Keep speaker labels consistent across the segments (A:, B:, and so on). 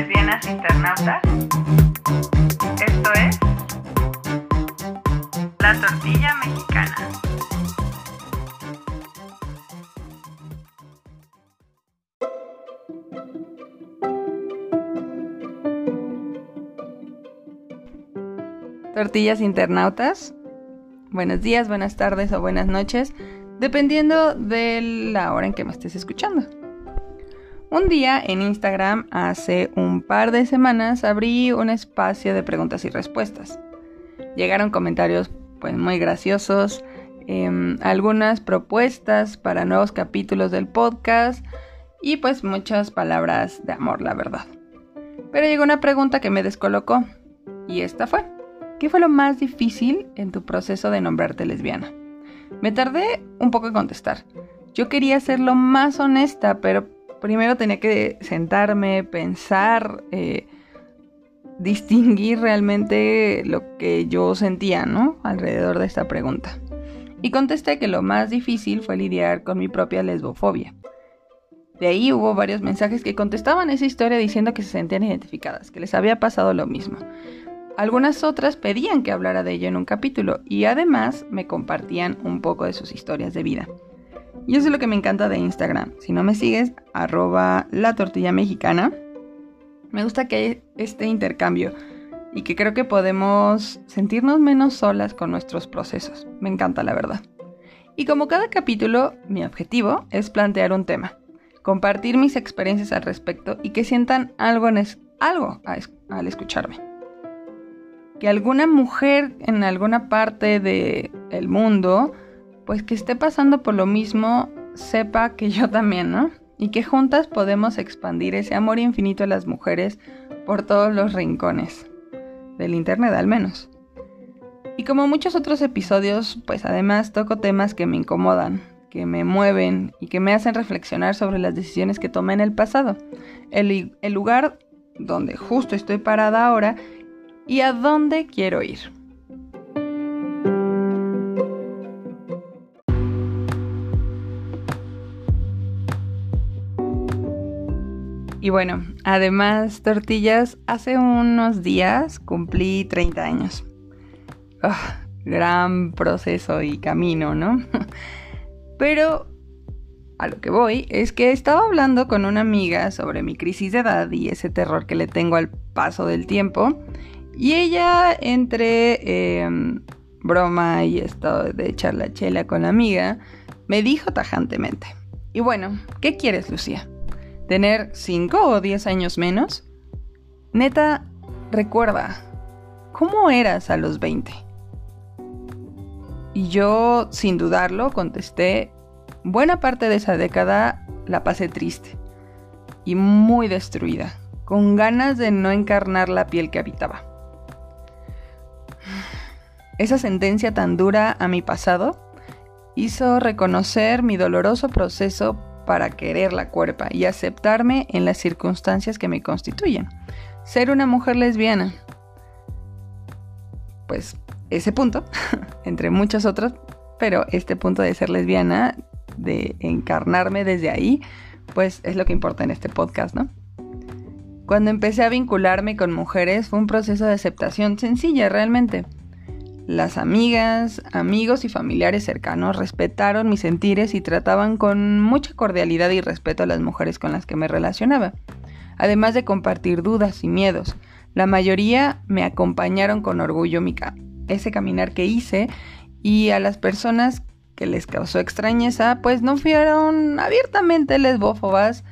A: lesbianas internautas. Esto es La Tortilla Mexicana.
B: Tortillas internautas. Buenos días, buenas tardes o buenas noches, dependiendo de la hora en que me estés escuchando. Un día en Instagram, hace un par de semanas, abrí un espacio de preguntas y respuestas. Llegaron comentarios pues muy graciosos, em, algunas propuestas para nuevos capítulos del podcast y pues muchas palabras de amor, la verdad. Pero llegó una pregunta que me descolocó y esta fue, ¿qué fue lo más difícil en tu proceso de nombrarte lesbiana? Me tardé un poco en contestar. Yo quería ser lo más honesta, pero primero tenía que sentarme, pensar, eh, distinguir realmente lo que yo sentía, ¿no? Alrededor de esta pregunta. Y contesté que lo más difícil fue lidiar con mi propia lesbofobia. De ahí hubo varios mensajes que contestaban esa historia diciendo que se sentían identificadas, que les había pasado lo mismo. Algunas otras pedían que hablara de ello en un capítulo y además me compartían un poco de sus historias de vida. Y eso es lo que me encanta de Instagram. Si no me sigues, arroba la tortilla mexicana. Me gusta que hay este intercambio y que creo que podemos sentirnos menos solas con nuestros procesos. Me encanta la verdad. Y como cada capítulo, mi objetivo es plantear un tema, compartir mis experiencias al respecto y que sientan algo, en algo al escucharme. Que alguna mujer en alguna parte del mundo pues que esté pasando por lo mismo, sepa que yo también, ¿no? Y que juntas podemos expandir ese amor infinito a las mujeres por todos los rincones del Internet al menos. Y como muchos otros episodios, pues además toco temas que me incomodan, que me mueven y que me hacen reflexionar sobre las decisiones que tomé en el pasado, el, lugar donde justo estoy parada ahora y a dónde quiero ir. Y bueno, además, tortillas, hace unos días cumplí 30 años. Ah, gran proceso y camino, ¿no? Pero a lo que voy es que estaba hablando con una amiga sobre mi crisis de edad y ese terror que le tengo al paso del tiempo. Y ella, entre em, broma y esto de echar la chela con la amiga, me dijo tajantemente. Y bueno, ¿qué quieres, Lucía? Tener 5 o 10 años menos? Neta, recuerda, ¿cómo eras a los 20? Y yo, sin dudarlo, contesté, buena parte de esa década la pasé triste y muy destruida, con ganas de no encarnar la piel que habitaba. Esa sentencia tan dura a mi pasado hizo reconocer mi doloroso proceso para querer la cuerpa y aceptarme en las circunstancias que me constituyen. Ser una mujer lesbiana. Pues ese punto, entre muchos otros, pero este punto de ser lesbiana, de encarnarme desde ahí, pues es lo que importa en este podcast, ¿no? Cuando empecé a vincularme con mujeres fue un proceso de aceptación sencilla realmente. Las amigas, amigos y familiares cercanos respetaron mis sentires y trataban con mucha cordialidad y respeto a las mujeres con las que me relacionaba, además de compartir dudas y miedos. La mayoría me acompañaron con orgullo mi ese caminar que hice y a las personas que les causó extrañeza, pues no fueron abiertamente lesbófobas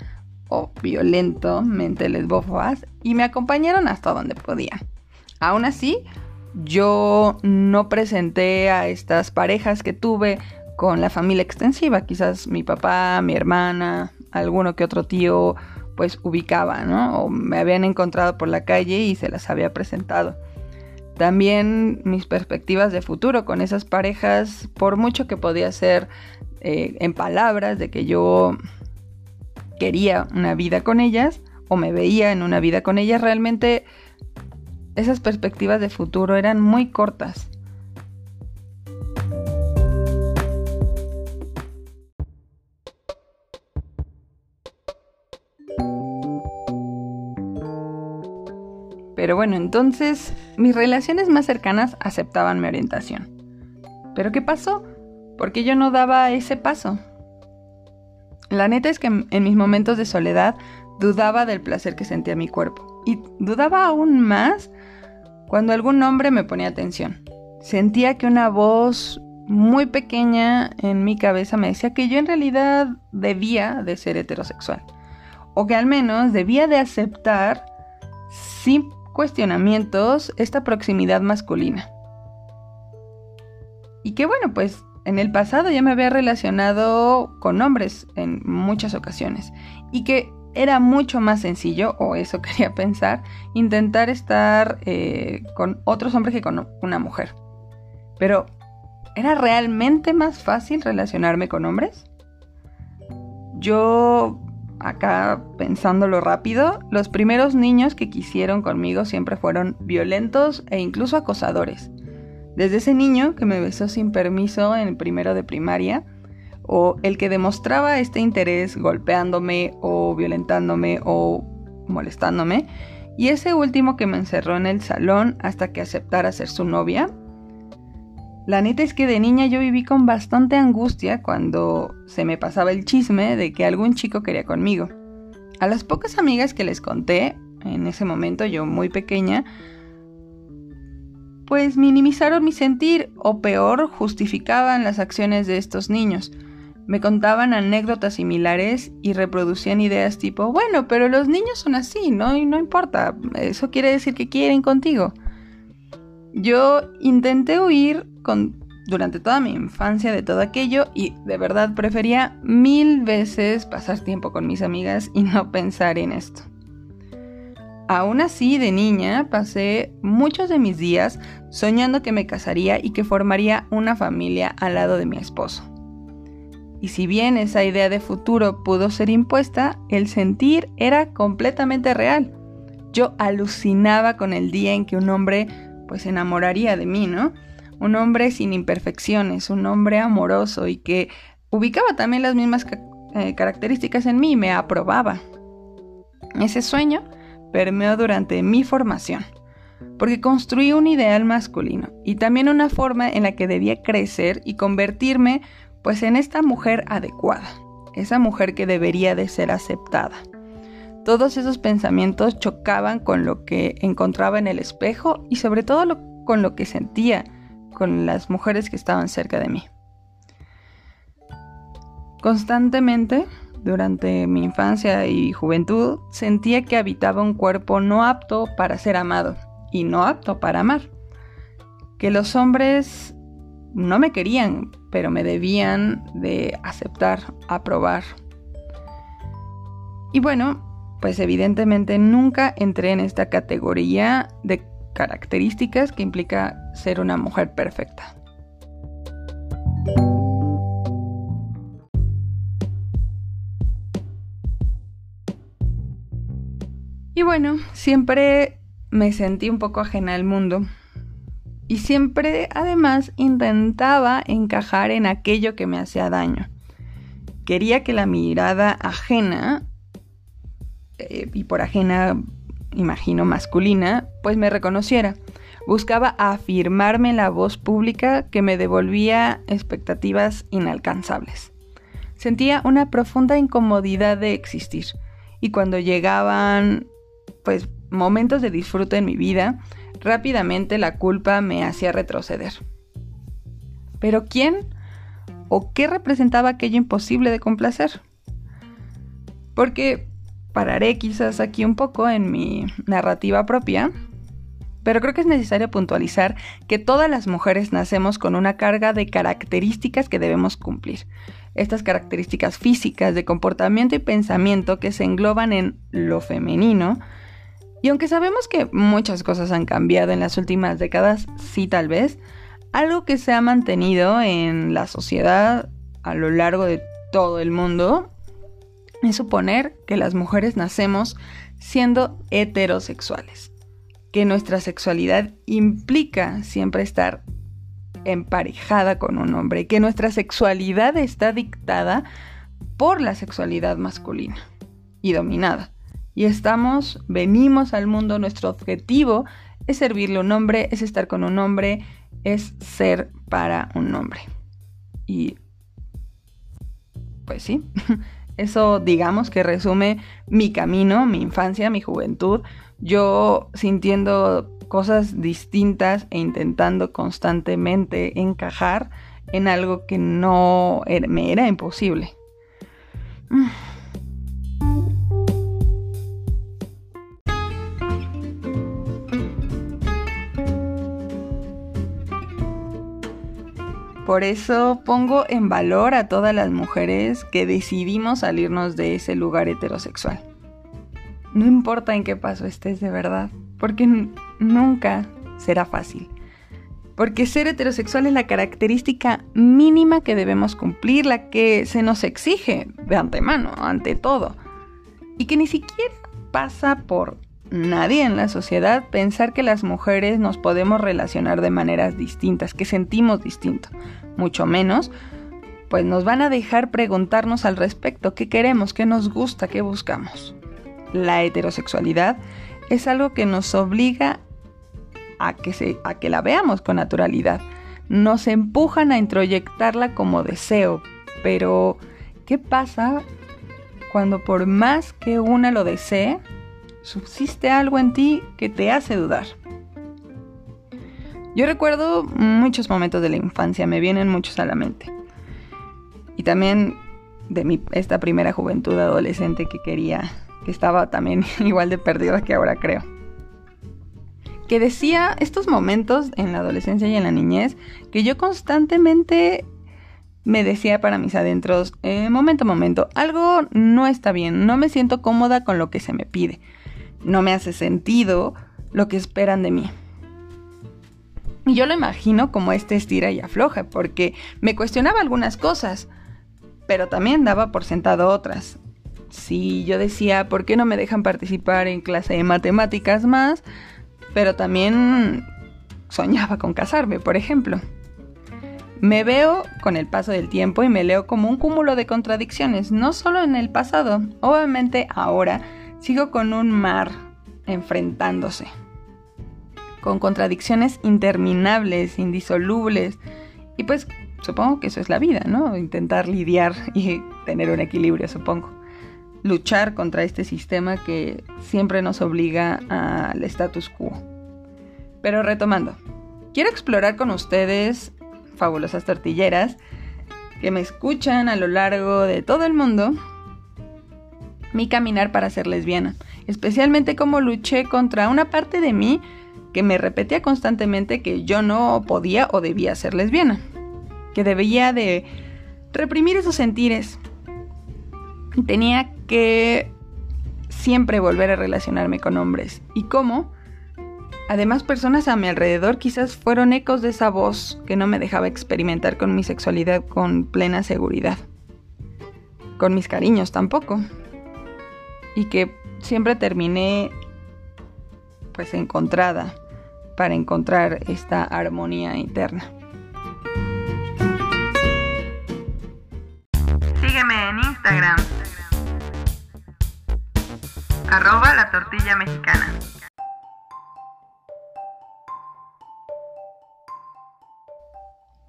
B: o violentamente lesbófobas y me acompañaron hasta donde podían. Aún así, yo no presenté a estas parejas que tuve con la familia extensiva, quizás mi papá, mi hermana, alguno que otro tío pues ubicaba, ¿no? O me habían encontrado por la calle y se las había presentado. También mis perspectivas de futuro con esas parejas, por mucho que podía ser eh, en palabras de que yo quería una vida con ellas o me veía en una vida con ellas, realmente esas perspectivas de futuro eran muy cortas. Pero bueno, entonces mis relaciones más cercanas aceptaban mi orientación. ¿Pero qué pasó? Porque yo no daba ese paso. La neta es que en mis momentos de soledad dudaba del placer que sentía mi cuerpo. Y dudaba aún más cuando algún hombre me ponía atención. Sentía que una voz muy pequeña en mi cabeza me decía que yo en realidad debía de ser heterosexual. O que al menos debía de aceptar sin cuestionamientos esta proximidad masculina. Y que bueno, pues en el pasado ya me había relacionado con hombres en muchas ocasiones. Y que era mucho más sencillo, o eso quería pensar, intentar estar eh, con otros hombres que con una mujer. Pero, ¿era realmente más fácil relacionarme con hombres? Yo acá pensándolo rápido, los primeros niños que quisieron conmigo siempre fueron violentos e incluso acosadores. Desde ese niño que me besó sin permiso en el primero de primaria, o el que demostraba este interés golpeándome o violentándome o molestándome, y ese último que me encerró en el salón hasta que aceptara ser su novia. La neta es que de niña yo viví con bastante angustia cuando se me pasaba el chisme de que algún chico quería conmigo. A las pocas amigas que les conté, en ese momento yo muy pequeña, pues minimizaron mi sentir o peor justificaban las acciones de estos niños. Me contaban anécdotas similares y reproducían ideas tipo, bueno, pero los niños son así, ¿no? Y no importa, eso quiere decir que quieren contigo. Yo intenté huir durante toda mi infancia de todo aquello y de verdad prefería mil veces pasar tiempo con mis amigas y no pensar en esto. Aún así, de niña, pasé muchos de mis días soñando que me casaría y que formaría una familia al lado de mi esposo. Y si bien esa idea de futuro pudo ser impuesta, el sentir era completamente real. Yo alucinaba con el día en que un hombre pues se enamoraría de mí, ¿no? Un hombre sin imperfecciones, un hombre amoroso y que ubicaba también las mismas eh, características en mí y me aprobaba. Ese sueño permeó durante mi formación, porque construí un ideal masculino y también una forma en la que debía crecer y convertirme pues en esta mujer adecuada, esa mujer que debería de ser aceptada. Todos esos pensamientos chocaban con lo que encontraba en el espejo y sobre todo con lo que sentía con las mujeres que estaban cerca de mí. Constantemente durante mi infancia y juventud sentía que habitaba un cuerpo no apto para ser amado y no apto para amar. Que los hombres no me querían, pero me debían de aceptar, aprobar. Y bueno, pues evidentemente nunca entré en esta categoría de características que implica ser una mujer perfecta. Y bueno, siempre me sentí un poco ajena al mundo. Y siempre, además, intentaba encajar en aquello que me hacía daño. Quería que la mirada ajena, eh, y por ajena imagino masculina, pues me reconociera. Buscaba afirmarme en la voz pública que me devolvía expectativas inalcanzables. Sentía una profunda incomodidad de existir. Y cuando llegaban pues momentos de disfrute en mi vida, rápidamente la culpa me hacía retroceder. Pero ¿quién o qué representaba aquello imposible de complacer? Porque pararé quizás aquí un poco en mi narrativa propia, pero creo que es necesario puntualizar que todas las mujeres nacemos con una carga de características que debemos cumplir. Estas características físicas de comportamiento y pensamiento que se engloban en lo femenino, y aunque sabemos que muchas cosas han cambiado en las últimas décadas, sí tal vez, algo que se ha mantenido en la sociedad a lo largo de todo el mundo es suponer que las mujeres nacemos siendo heterosexuales, que nuestra sexualidad implica siempre estar emparejada con un hombre, que nuestra sexualidad está dictada por la sexualidad masculina y dominada y estamos, venimos al mundo, nuestro objetivo es servirle a un hombre, es estar con un hombre, es ser para un hombre. Y pues sí, eso digamos que resume mi camino, mi infancia, mi juventud, yo sintiendo cosas distintas e intentando constantemente encajar en algo que no me era imposible. Por eso pongo en valor a todas las mujeres que decidimos salirnos de ese lugar heterosexual. No importa en qué paso estés de verdad, porque nunca será fácil. Porque ser heterosexual es la característica mínima que debemos cumplir, la que se nos exige de antemano, ante todo. Y que ni siquiera pasa por nadie en la sociedad pensar que las mujeres nos podemos relacionar de maneras distintas, que sentimos distinto, mucho menos, pues nos van a dejar preguntarnos al respecto qué queremos, qué nos gusta, qué buscamos. La heterosexualidad es algo que nos obliga a que, se, a que la veamos con naturalidad. Nos empujan a introyectarla como deseo, pero ¿qué pasa cuando por más que una lo desee, subsiste algo en ti que te hace dudar. Yo recuerdo muchos momentos de la infancia, me vienen muchos a la mente. Y también de esta primera juventud adolescente que quería, que estaba también igual de perdida que ahora creo. Que decía estos momentos en la adolescencia y en la niñez que yo constantemente me decía para mis adentros, eh, momento, momento, algo no está bien, no me siento cómoda con lo que se me pide no me hace sentido lo que esperan de mí. Y yo lo imagino como este estira y afloja, porque me cuestionaba algunas cosas, pero también daba por sentado otras. Si yo decía, ¿por qué no me dejan participar en clase de matemáticas más? Pero también soñaba con casarme, por ejemplo. Me veo con el paso del tiempo y me leo como un cúmulo de contradicciones, no solo en el pasado, obviamente ahora sigo con un mar enfrentándose, con contradicciones interminables, indisolubles, y pues supongo que eso es la vida, ¿no? Intentar lidiar y tener un equilibrio, supongo. Luchar contra este sistema que siempre nos obliga al status quo. Pero retomando, quiero explorar con ustedes, fabulosas tortilleras, que me escuchan a lo largo de todo el mundo, mi caminar para ser lesbiana, especialmente como luché contra una parte de mí que me repetía constantemente que yo no podía o debía ser lesbiana, que debía de reprimir esos sentires. Tenía que siempre volver a relacionarme con hombres. ¿Y cómo? Además, personas a mi alrededor quizás fueron ecos de esa voz que no me dejaba experimentar con mi sexualidad con plena seguridad. Con mis cariños tampoco y que siempre terminé pues encontrada para encontrar esta armonía interna.
A: Sígueme en Instagram. Arroba la tortilla mexicana.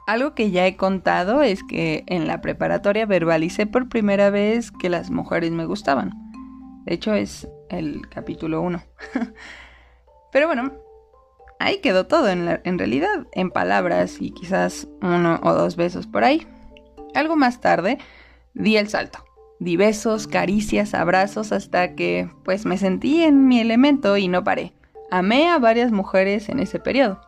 B: Algo que ya he contado es que en la preparatoria verbalicé por primera vez que las mujeres me gustaban. De hecho, es el capítulo 1. Pero bueno, ahí quedó todo en, en realidad, en palabras y quizás uno o dos besos por ahí. Algo más tarde, di el salto. Di besos, caricias, abrazos hasta que pues me sentí en mi elemento y no paré. Amé a varias mujeres en ese periodo.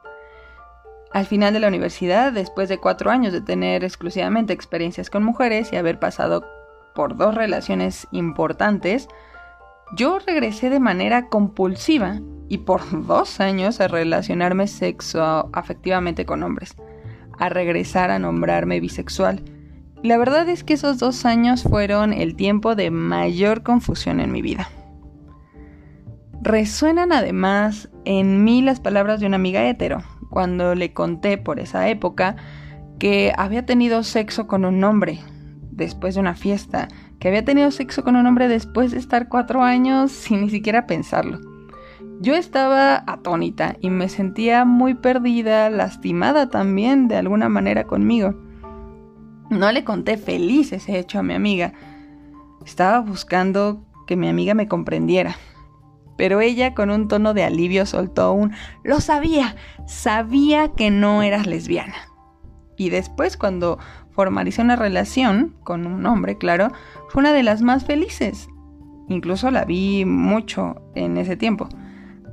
B: Al final de la universidad, después de cuatro años de tener exclusivamente experiencias con mujeres y haber pasado por dos relaciones importantes, yo regresé de manera compulsiva y por dos años a relacionarme sexo afectivamente con hombres, a regresar a nombrarme bisexual. La verdad es que esos dos años fueron el tiempo de mayor confusión en mi vida. Resuenan además en mí las palabras de una amiga hetero, cuando le conté por esa época que había tenido sexo con un hombre después de una fiesta que había tenido sexo con un hombre después de estar cuatro años sin ni siquiera pensarlo. Yo estaba atónita y me sentía muy perdida, lastimada también de alguna manera conmigo. No le conté feliz ese hecho a mi amiga. Estaba buscando que mi amiga me comprendiera. Pero ella con un tono de alivio soltó un Lo sabía, sabía que no eras lesbiana. Y después cuando formalicé una relación con un hombre, claro, fue una de las más felices. Incluso la vi mucho en ese tiempo.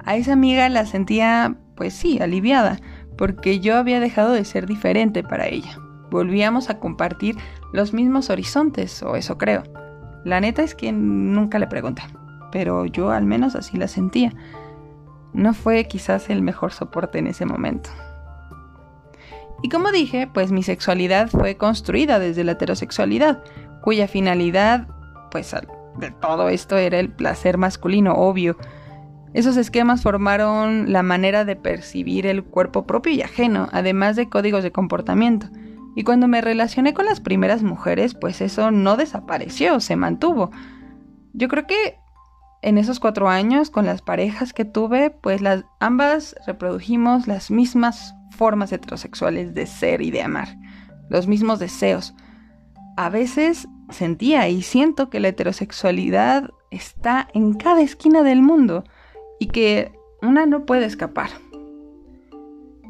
B: A esa amiga la sentía, pues sí, aliviada, porque yo había dejado de ser diferente para ella. Volvíamos a compartir los mismos horizontes, o eso creo. La neta es que nunca le pregunté, pero yo al menos así la sentía. No fue quizás el mejor soporte en ese momento. Y como dije, pues mi sexualidad fue construida desde la heterosexualidad, cuya finalidad, pues de todo esto era el placer masculino, obvio. Esos esquemas formaron la manera de percibir el cuerpo propio y ajeno, además de códigos de comportamiento. Y cuando me relacioné con las primeras mujeres, pues eso no desapareció, se mantuvo. Yo creo que en esos cuatro años, con las parejas que tuve, pues las ambas reprodujimos las mismas formas heterosexuales de ser y de amar, los mismos deseos. A veces sentía y siento que la heterosexualidad está en cada esquina del mundo y que una no puede escapar.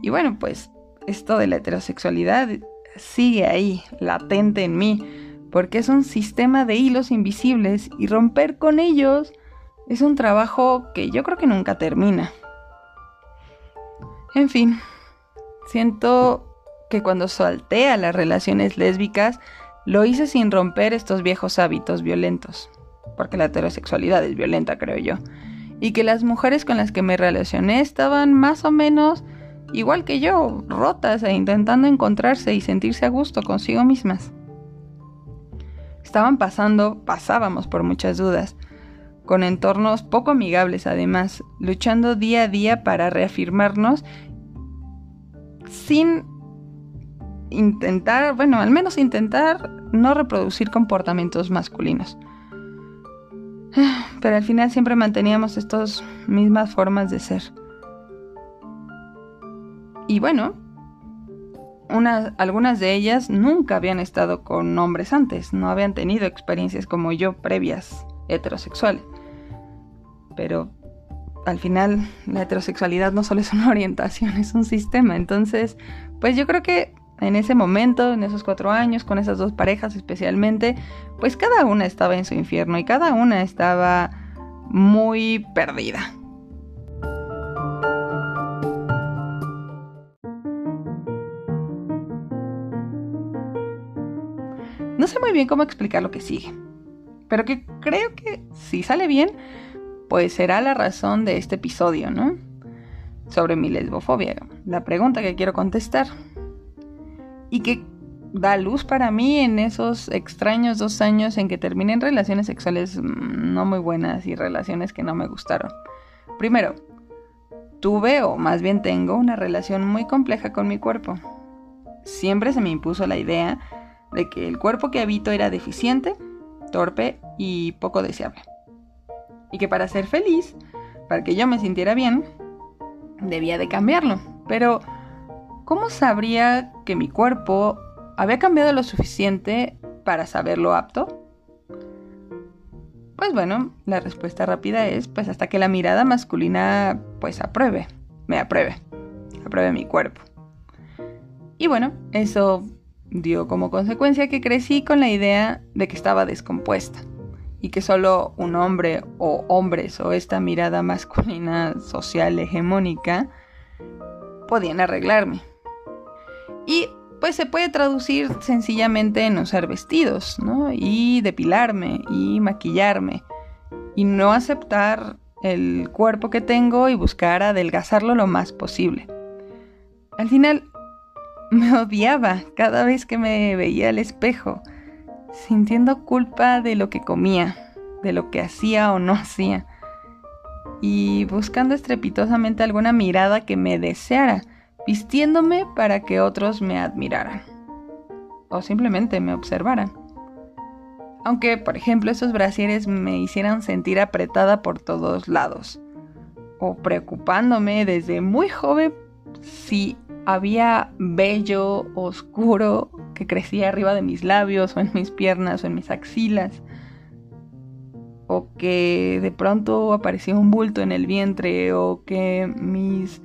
B: Y bueno, pues esto de la heterosexualidad sigue ahí, latente en mí, porque es un sistema de hilos invisibles y romper con ellos es un trabajo que yo creo que nunca termina. En fin, Siento que cuando solté a las relaciones lésbicas, lo hice sin romper estos viejos hábitos violentos, porque la heterosexualidad es violenta, creo yo, y que las mujeres con las que me relacioné estaban más o menos igual que yo, rotas e intentando encontrarse y sentirse a gusto consigo mismas. Estaban pasando, pasábamos por muchas dudas, con entornos poco amigables además, luchando día a día para reafirmarnos sin intentar, bueno, al menos intentar no reproducir comportamientos masculinos. Pero al final siempre manteníamos estas mismas formas de ser. Y bueno, algunas de ellas nunca habían estado con hombres antes, no habían tenido experiencias como yo previas heterosexuales. Pero al final la heterosexualidad no solo es una orientación, es un sistema. Entonces, pues yo creo que en ese momento, en esos cuatro años, con esas dos parejas especialmente, pues cada una estaba en su infierno y cada una estaba muy perdida. No sé muy bien cómo explicar lo que sigue, pero que creo que si sale bien, pues será la razón de este episodio, ¿no? Sobre mi lesbofobia, la pregunta que quiero contestar. Y que da luz para mí en esos extraños dos años en que terminé en relaciones sexuales mm, no muy buenas y relaciones que no me gustaron. Primero, tuve o más bien tengo una relación muy compleja con mi cuerpo. Siempre se me impuso la idea de que el cuerpo que habito era deficiente, torpe y poco deseable y que para ser feliz, para que yo me sintiera bien, debía de cambiarlo. Pero, ¿cómo sabría que mi cuerpo había cambiado lo suficiente para saberlo apto? Pues bueno, la respuesta rápida es pues hasta que la mirada masculina pues apruebe, me apruebe, apruebe mi cuerpo. Y bueno, eso dio como consecuencia que crecí con la idea de que estaba descompuesta y que solo un hombre o hombres o esta mirada masculina social hegemónica podían arreglarme. Y pues se puede traducir sencillamente en usar vestidos, ¿no? Y depilarme y maquillarme y no aceptar el cuerpo que tengo y buscar adelgazarlo lo más posible. Al final me odiaba cada vez que me veía al espejo sintiendo culpa de lo que comía, de lo que hacía o no hacía, y buscando estrepitosamente alguna mirada que me deseara, vistiéndome para que otros me admiraran, o simplemente me observaran. Aunque, por ejemplo, esos brasieres me hicieran sentir apretada por todos lados. O preocupándome desde muy joven si había vello oscuro que crecía arriba de mis labios o en mis piernas o en mis axilas. O que de pronto aparecía un bulto en el vientre o que mis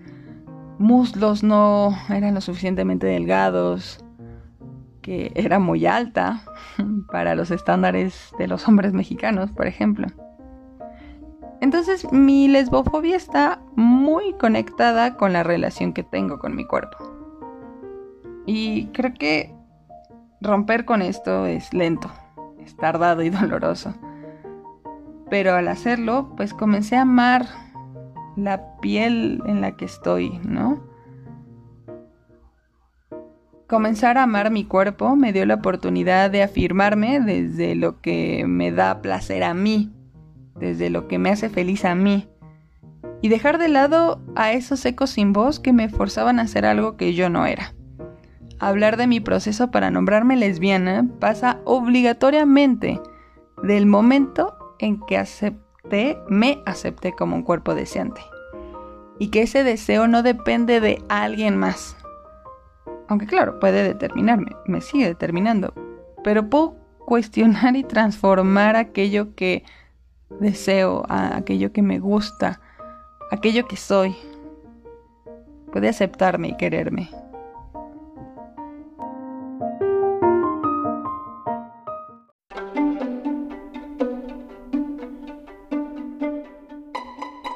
B: muslos no eran lo suficientemente delgados, que era muy alta para los estándares de los hombres mexicanos, por ejemplo. Entonces mi lesbofobia está muy conectada con la relación que tengo con mi cuerpo. Y creo que romper con esto es lento, es tardado y doloroso. Pero al hacerlo, pues comencé a amar la piel en la que estoy, ¿no? Comenzar a amar mi cuerpo me dio la oportunidad de afirmarme desde lo que me da placer a mí, desde lo que me hace feliz a mí, y dejar de lado a esos ecos sin voz que me forzaban a hacer algo que yo no era. Hablar de mi proceso para nombrarme lesbiana pasa obligatoriamente del momento en que acepté, me acepté como un cuerpo deseante. Y que ese deseo no depende de alguien más. Aunque claro, puede determinarme, me sigue determinando. Pero puedo cuestionar y transformar aquello que deseo, a aquello que me gusta, aquello que soy. Puede aceptarme y quererme.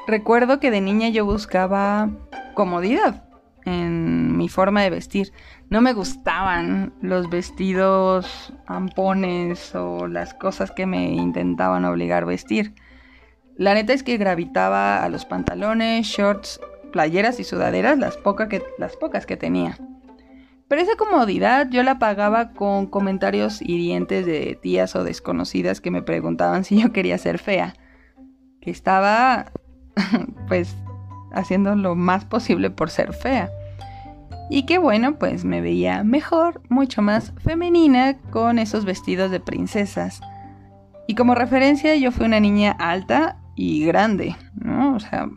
B: Recuerdo que de niña yo buscaba comodidad forma de vestir. No me gustaban los vestidos ampones o las cosas que me intentaban obligar a vestir. La neta es que gravitaba a los pantalones, shorts, playeras y sudaderas, las, que, las pocas que tenía. Pero esa comodidad yo la pagaba con comentarios hirientes de tías o desconocidas que me preguntaban si yo quería ser fea. Que estaba pues haciendo lo más posible por ser fea. Y que bueno, pues me veía mejor, mucho más femenina con esos vestidos de princesas. Y como referencia yo fui una niña alta y grande, ¿no? O sea,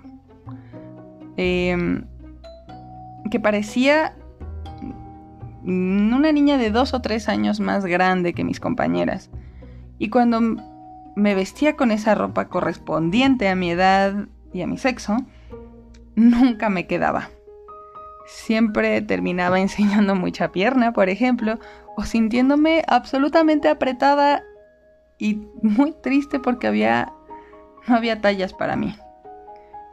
B: em, que parecía una niña de dos o tres años más grande que mis compañeras. Y cuando me vestía con esa ropa correspondiente a mi edad y a mi sexo, nunca me quedaba. Siempre terminaba enseñando mucha pierna, por ejemplo, o sintiéndome absolutamente apretada y muy triste porque había no había tallas para mí.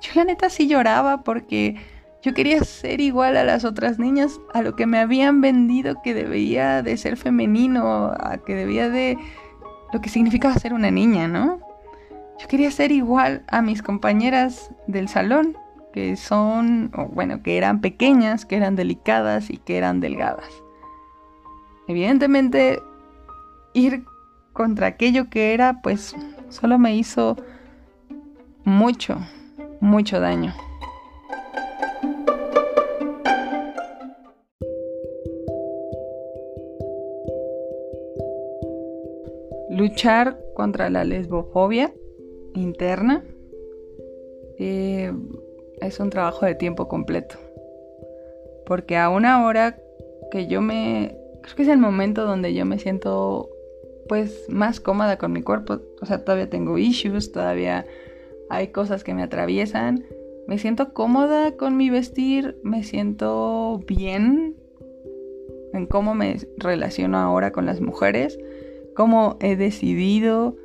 B: Yo la neta sí lloraba porque yo quería ser igual a las otras niñas, a lo que me habían vendido que debía de ser femenino, a que debía de lo que significaba ser una niña, ¿no? Yo quería ser igual a mis compañeras del salón, que son, bueno, que eran pequeñas, que eran delicadas y que eran delgadas. Evidentemente, ir contra aquello que era, pues solo me hizo mucho, mucho daño. Luchar contra la lesbofobia interna eh, es un trabajo de tiempo completo. Porque a una hora que yo me... Creo que es el momento donde yo me siento pues más cómoda con mi cuerpo. O sea, todavía tengo issues, todavía hay cosas que me atraviesan. Me siento cómoda con mi vestir, me siento bien en cómo me relaciono ahora con las mujeres, cómo he decidido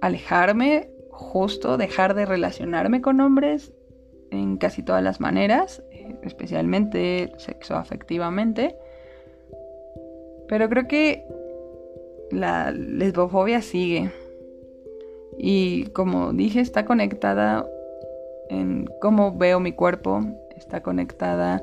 B: alejarme, justo dejar de relacionarme con hombres en casi todas las maneras, especialmente sexoafectivamente. Pero creo que la lesbofobia sigue. Y como dije, está conectada en cómo veo mi cuerpo, está conectada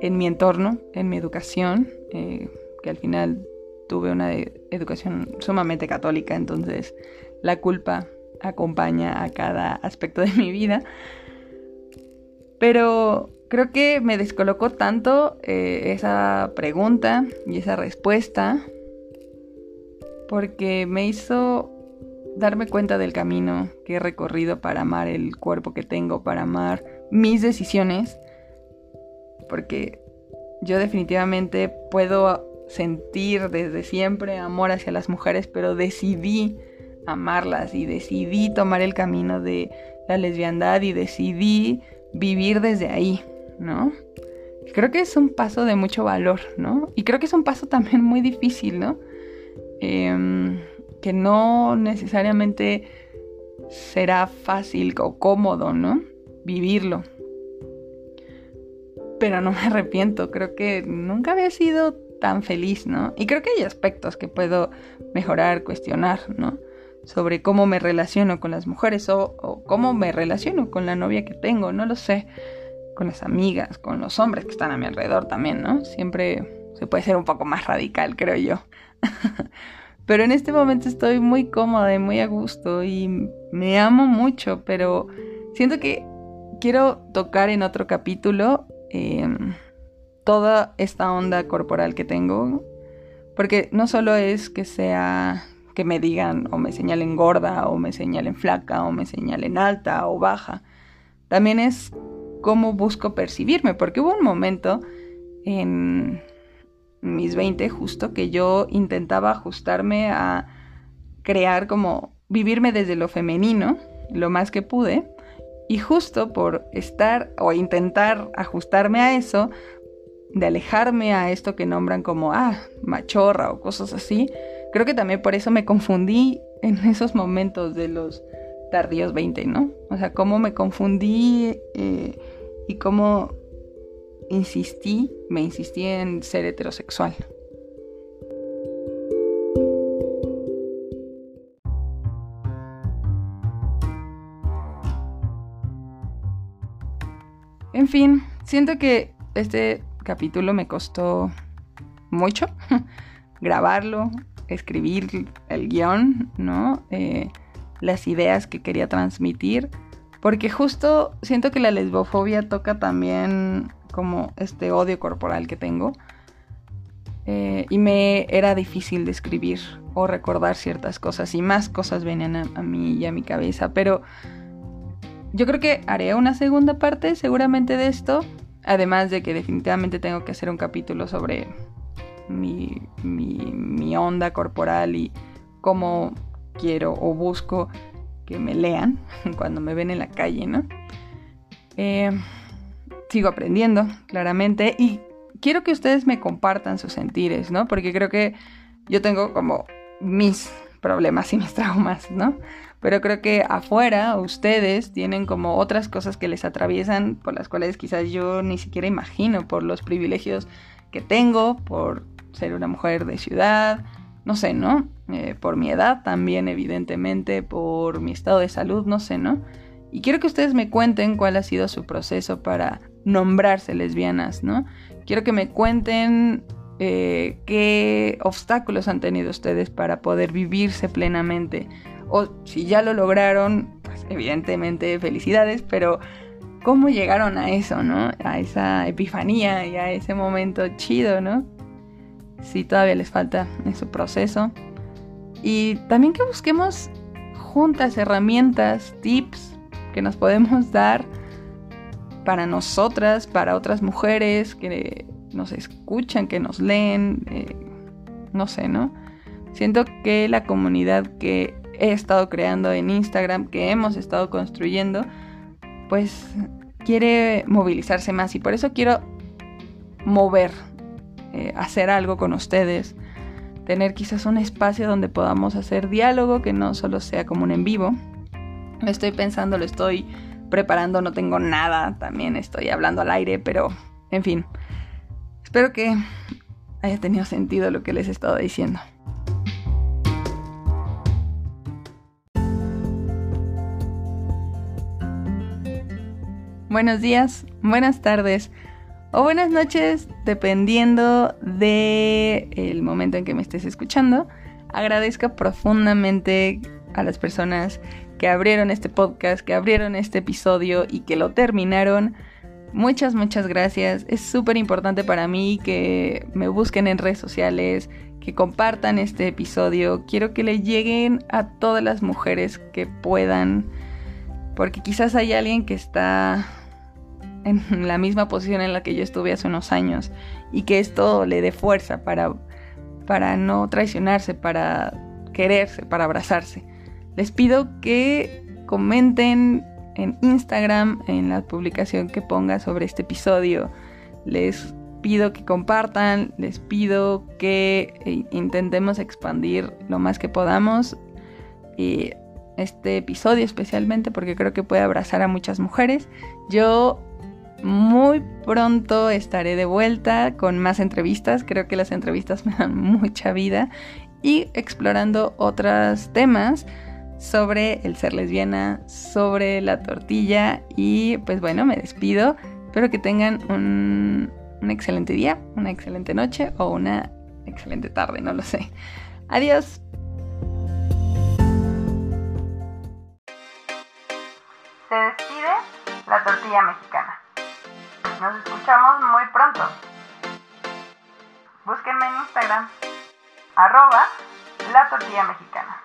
B: en mi entorno, en mi educación, eh, que al final tuve una educación sumamente católica, entonces la culpa acompaña a cada aspecto de mi vida. Pero creo que me descolocó tanto eh, esa pregunta y esa respuesta porque me hizo darme cuenta del camino que he recorrido para amar el cuerpo que tengo, para amar mis decisiones, porque yo definitivamente puedo sentir desde siempre amor hacia las mujeres, pero decidí amarlas y decidí tomar el camino de la lesbiandad y decidí vivir desde ahí, ¿no? Creo que es un paso de mucho valor, ¿no? Y creo que es un paso también muy difícil, ¿no? Em, que no necesariamente será fácil o cómodo, ¿no? Vivirlo. Pero no me arrepiento, creo que nunca había sido tan feliz, ¿no? Y creo que hay aspectos que puedo mejorar, cuestionar, ¿no? Sobre cómo me relaciono con las mujeres o, o cómo me relaciono con la novia que tengo, no lo sé, con las amigas, con los hombres que están a mi alrededor también, ¿no? Siempre se puede ser un poco más radical, creo yo. Pero en este momento estoy muy cómoda y muy a gusto y me amo mucho, pero siento que quiero tocar en otro capítulo em, toda esta onda corporal que tengo, porque no solo es que sea que me digan o me señalen gorda o me señalen flaca o me señalen alta o baja, también es cómo busco percibirme, porque hubo un momento en mis 20 justo que yo intentaba ajustarme a crear como vivirme desde lo femenino lo más que pude y justo por estar o intentar ajustarme a eso de alejarme a esto que nombran como ah machorra o cosas así creo que también por eso me confundí en esos momentos de los tardíos 20 no o sea cómo me confundí eh, y cómo insistí, me insistí en ser heterosexual. En fin, siento que este capítulo me costó mucho grabarlo, escribir el guion, ¿no? Eh, las ideas que quería transmitir, porque justo siento que la lesbofobia toca también como este odio corporal que tengo. Eh, y me era difícil describir o recordar ciertas cosas y más cosas venían a, mí y a mi cabeza. Pero yo creo que haré una segunda parte seguramente de esto. Además de que definitivamente tengo que hacer un capítulo sobre mi, mi, onda corporal y cómo quiero o busco que me lean cuando me ven en la calle, ¿no? Eh, sigo aprendiendo, claramente, y quiero que ustedes me compartan sus sentires, ¿no? Porque creo que yo tengo como mis problemas y mis traumas, ¿no? Pero creo que afuera ustedes tienen como otras cosas que les atraviesan por las cuales quizás yo ni siquiera imagino, por los privilegios que tengo, por ser una mujer de ciudad, no sé, ¿no? Eh, por mi edad también, evidentemente, por mi estado de salud, no sé, ¿no? Y quiero que ustedes me cuenten cuál ha sido su proceso para nombrarse lesbianas, ¿no? Quiero que me cuenten eh, qué obstáculos han tenido ustedes para poder vivirse plenamente. O si ya lo lograron, pues evidentemente felicidades, pero ¿cómo llegaron a eso, ¿no? A esa epifanía y a ese momento chido, ¿no? Si todavía les falta en su proceso. Y también que busquemos juntas herramientas, tips, que nos podemos dar para nosotras, para otras mujeres que nos escuchan, que nos leen, eh, no sé, ¿no? Siento que la comunidad que he estado creando en Instagram, que hemos estado construyendo, pues quiere movilizarse más y por eso quiero mover, eh, hacer algo con ustedes, tener quizás un espacio donde podamos hacer diálogo que no solo sea como un en vivo, estoy pensando, lo estoy preparando, no tengo nada, también estoy hablando al aire, pero en fin, espero que haya tenido sentido lo que les he estado diciendo. Buenos días, buenas tardes o buenas noches, dependiendo del el momento en que me estés escuchando. Agradezco profundamente a las personas que abrieron este podcast, que abrieron este episodio y que lo terminaron. Muchas, muchas gracias. Es súper importante para mí que me busquen en redes sociales, que compartan este episodio. Quiero que le lleguen a todas las mujeres que puedan, porque quizás hay alguien que está en la misma posición en la que yo estuve hace unos años y que esto le dé fuerza para, para no traicionarse, para quererse, para abrazarse. Les pido que comenten en Instagram, en la publicación que ponga sobre este episodio. Les pido que compartan, les pido que eh, intentemos expandir lo más que podamos eh, este episodio especialmente porque creo que puede abrazar a muchas mujeres. Yo muy pronto estaré de vuelta con más entrevistas, creo que las entrevistas me dan mucha vida y explorando otros temas sobre el ser lesbiana, sobre la tortilla y pues bueno, me despido. Espero que tengan un, excelente día, una excelente noche o una excelente tarde, no lo sé. Adiós.
A: Se despide la tortilla mexicana. Nos escuchamos muy pronto. Búsquenme en Instagram, arroba la tortilla mexicana.